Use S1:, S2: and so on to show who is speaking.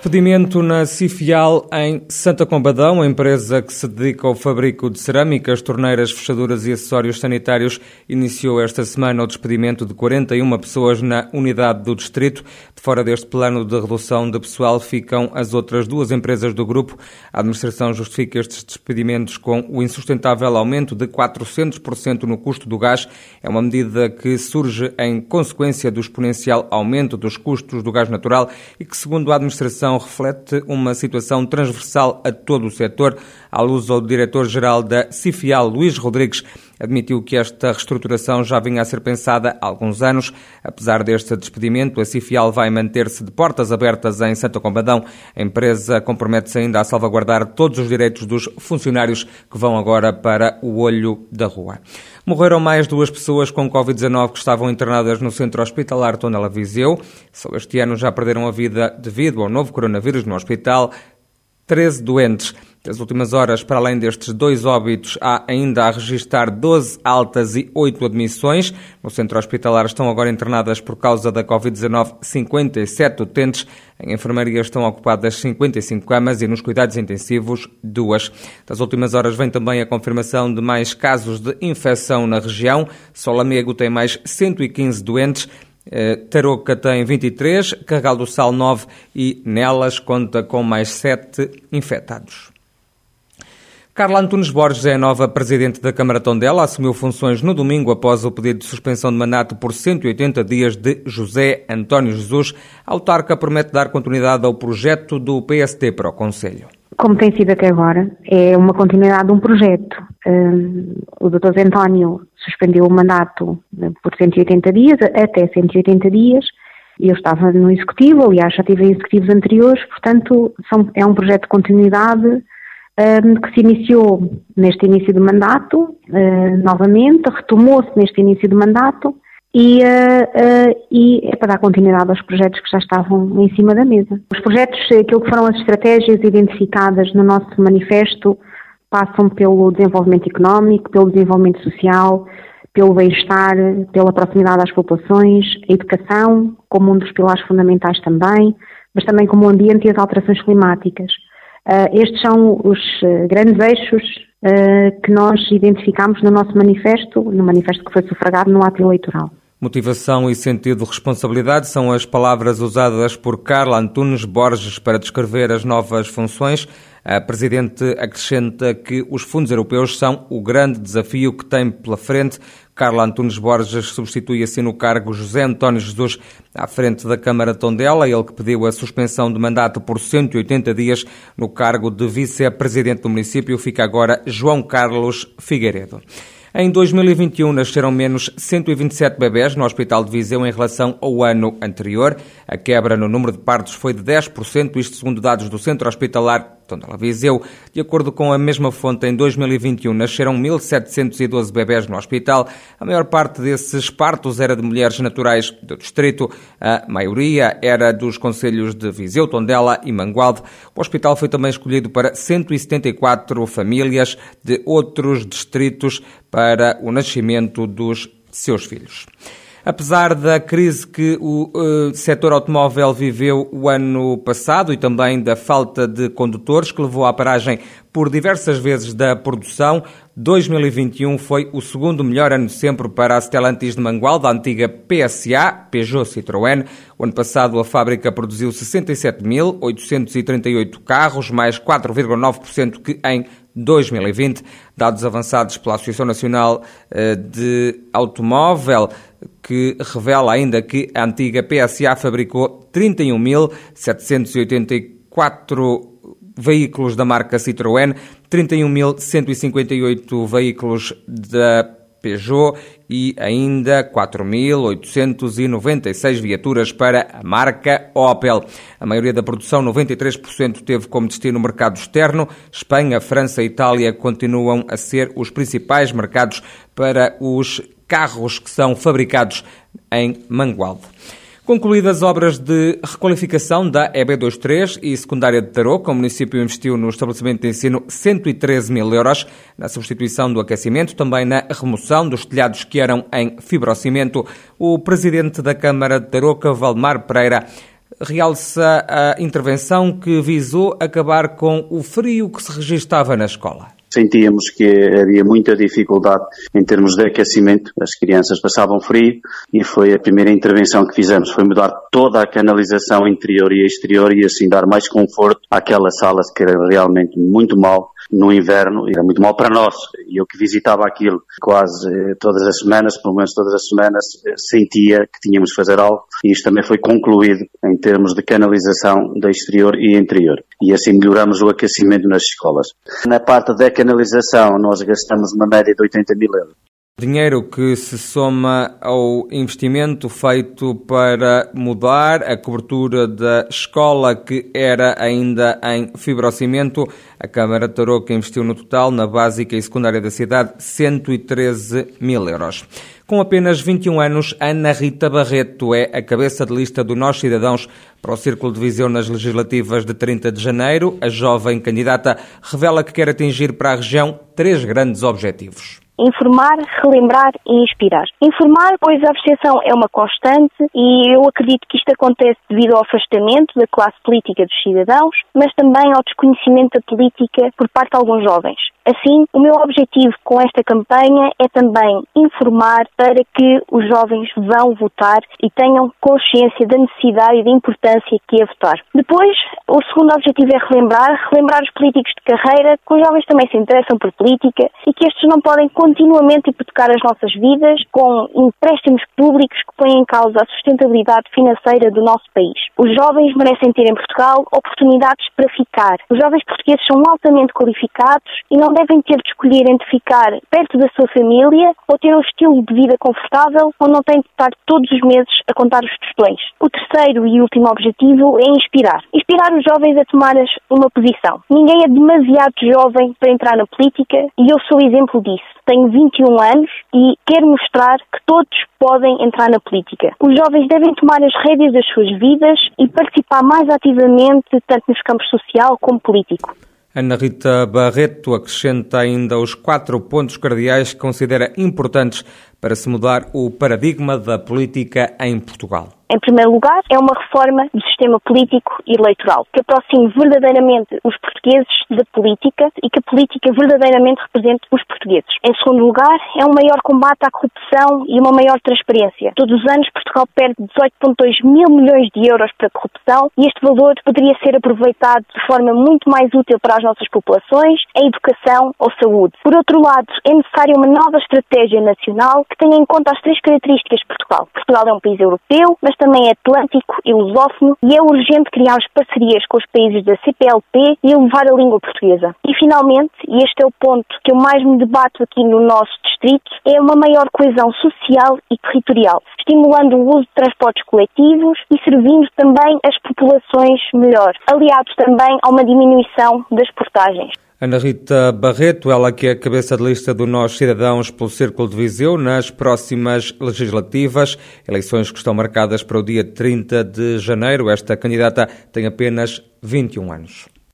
S1: Despedimento na Cifial em Santa Combadão, empresa que se dedica ao fabrico de cerâmicas, torneiras, fechaduras e acessórios sanitários, iniciou esta semana o despedimento de 41 pessoas na unidade do distrito. De fora deste plano de redução de pessoal ficam as outras duas empresas do grupo. A administração justifica estes despedimentos com o insustentável aumento de 400% no custo do gás. É uma medida que surge em consequência do exponencial aumento dos custos do gás natural e que, segundo a administração, reflete uma situação transversal a todo o setor. À luz ao diretor-geral da Cifial, Luís Rodrigues, admitiu que esta reestruturação já vinha a ser pensada há alguns anos. Apesar deste despedimento, a Cifial vai manter-se de portas abertas em Santa Combadão. A empresa compromete-se ainda a salvaguardar todos os direitos dos funcionários que vão agora para o olho da rua. Morreram mais duas pessoas com Covid-19 que estavam internadas no centro hospitalar Tondela Viseu. Só este ano já perderam a vida devido ao novo coronavírus no hospital. 13 doentes. Das últimas horas, para além destes dois óbitos, há ainda a registrar 12 altas e 8 admissões. No centro hospitalar estão agora internadas por causa da Covid-19 57 utentes. Em enfermaria estão ocupadas 55 camas e nos cuidados intensivos, duas. Das últimas horas vem também a confirmação de mais casos de infecção na região. Solamego tem mais 115 doentes. Eh, Tarouca tem 23, Carregal do Sal 9 e Nelas conta com mais 7 infectados. Carla Antunes Borges é a nova presidente da Câmara Tondela, assumiu funções no domingo após o pedido de suspensão de mandato por 180 dias de José António Jesus. A autarca promete dar continuidade ao projeto do PST para o Conselho.
S2: Como tem sido até agora, é uma continuidade de um projeto. Um, o Dr. Zé António suspendeu o mandato por 180 dias, até 180 dias, eu estava no Executivo, aliás já tive Executivos anteriores, portanto são, é um projeto de continuidade que se iniciou neste início do mandato, novamente, retomou-se neste início do mandato e, uh, uh, e, é para dar continuidade aos projetos que já estavam em cima da mesa. Os projetos, aquilo que foram as estratégias identificadas no nosso manifesto, passam pelo desenvolvimento económico, pelo desenvolvimento social, pelo bem-estar, pela proximidade às populações, a educação, como um dos pilares fundamentais também, mas também como o ambiente e as alterações climáticas. Uh, estes são os uh, grandes eixos uh, que nós identificamos no nosso manifesto, no manifesto que foi sufragado no ato eleitoral.
S1: Motivação e sentido de responsabilidade são as palavras usadas por Carla Antunes Borges para descrever as novas funções. A Presidente acrescenta que os fundos europeus são o grande desafio que tem pela frente. Carla Antunes Borges substitui assim no cargo José António Jesus à frente da Câmara Tondela, ele que pediu a suspensão de mandato por 180 dias no cargo de vice-presidente do município, fica agora João Carlos Figueiredo. Em 2021 nasceram menos 127 bebés no Hospital de Viseu em relação ao ano anterior. A quebra no número de partos foi de 10%, isto segundo dados do Centro Hospitalar Tondela Viseu. De acordo com a mesma fonte, em 2021 nasceram 1.712 bebés no hospital. A maior parte desses partos era de mulheres naturais do distrito. A maioria era dos conselhos de Viseu, Tondela e Mangualde. O hospital foi também escolhido para 174 famílias de outros distritos para o nascimento dos seus filhos. Apesar da crise que o uh, setor automóvel viveu o ano passado e também da falta de condutores que levou à paragem por diversas vezes da produção, 2021 foi o segundo melhor ano sempre para a Stellantis de Mangual, da antiga PSA, Peugeot Citroën. O ano passado a fábrica produziu 67.838 carros, mais 4,9% que em 2020. Dados avançados pela Associação Nacional eh, de Automóvel, que revela ainda que a antiga PSA fabricou 31.784 veículos da marca Citroën, 31.158 veículos da Peugeot e ainda 4.896 viaturas para a marca Opel. A maioria da produção, 93%, teve como destino o mercado externo. Espanha, França e Itália continuam a ser os principais mercados para os carros que são fabricados em Mangualde. Concluídas obras de requalificação da EB23 e secundária de Tarouca, o município investiu no estabelecimento de ensino 113 mil euros na substituição do aquecimento, também na remoção dos telhados que eram em fibrocimento. O presidente da Câmara de Tarouca, Valdemar Pereira, realça a intervenção que visou acabar com o frio que se registava na escola
S3: sentíamos que havia muita dificuldade em termos de aquecimento, as crianças passavam frio e foi a primeira intervenção que fizemos, foi mudar toda a canalização interior e exterior e assim dar mais conforto àquelas salas que era realmente muito mal no inverno era muito mal para nós. Eu que visitava aquilo quase eh, todas as semanas, pelo menos todas as semanas, eh, sentia que tínhamos de fazer algo e isto também foi concluído em termos de canalização da exterior e interior. E assim melhoramos o aquecimento nas escolas. Na parte da canalização nós gastamos uma média de 80 mil euros.
S1: Dinheiro que se soma ao investimento feito para mudar a cobertura da escola que era ainda em fibrocimento. A Câmara Tarouca investiu no total, na básica e secundária da cidade, 113 mil euros. Com apenas 21 anos, Ana Rita Barreto é a cabeça de lista do Nós Cidadãos para o Círculo de Viseu nas legislativas de 30 de janeiro. A jovem candidata revela que quer atingir para a região três grandes objetivos
S4: informar, relembrar e inspirar. Informar, pois a abstenção é uma constante e eu acredito que isto acontece devido ao afastamento da classe política dos cidadãos, mas também ao desconhecimento da política por parte de alguns jovens. Assim, o meu objetivo com esta campanha é também informar para que os jovens vão votar e tenham consciência da necessidade e da importância que é votar. Depois, o segundo objetivo é relembrar, relembrar os políticos de carreira que os jovens também se interessam por política e que estes não podem continuamente hipotecar as nossas vidas com empréstimos públicos que põem em causa a sustentabilidade financeira do nosso país. Os jovens merecem ter em Portugal oportunidades para ficar. Os jovens portugueses são altamente qualificados e não devem ter de escolher entre ficar perto da sua família ou ter um estilo de vida confortável ou não têm de estar todos os meses a contar os tostões. O terceiro e último objetivo é inspirar. Inspirar os jovens a tomar uma posição. Ninguém é demasiado jovem para entrar na política e eu sou exemplo disso. Tenho 21 anos e quero mostrar que todos podem entrar na política. Os jovens devem tomar as rédeas das suas vidas e participar mais ativamente, tanto nos campos social como político.
S1: Ana Rita Barreto acrescenta ainda os quatro pontos cardeais que considera importantes para se mudar o paradigma da política em Portugal.
S4: Em primeiro lugar, é uma reforma do sistema político e eleitoral, que aproxime verdadeiramente os portugueses da política e que a política verdadeiramente represente os portugueses. Em segundo lugar, é um maior combate à corrupção e uma maior transparência. Todos os anos, Portugal perde 18,2 mil milhões de euros para a corrupção e este valor poderia ser aproveitado de forma muito mais útil para as nossas populações, em educação ou saúde. Por outro lado, é necessária uma nova estratégia nacional que tenha em conta as três características de Portugal. Portugal é um país europeu, mas também é atlântico e lusófono e é urgente criar parcerias com os países da CPLP e elevar a língua portuguesa. E finalmente, e este é o ponto que eu mais me debato aqui no nosso distrito, é uma maior coesão social e territorial, estimulando o uso de transportes coletivos e servindo também as populações melhor, aliado também a uma diminuição das portagens.
S1: Ana Rita Barreto, ela que é a cabeça de lista do Nós Cidadãos pelo Círculo de Viseu nas próximas legislativas, eleições que estão marcadas para o dia 30 de janeiro. Esta candidata tem apenas 21 anos.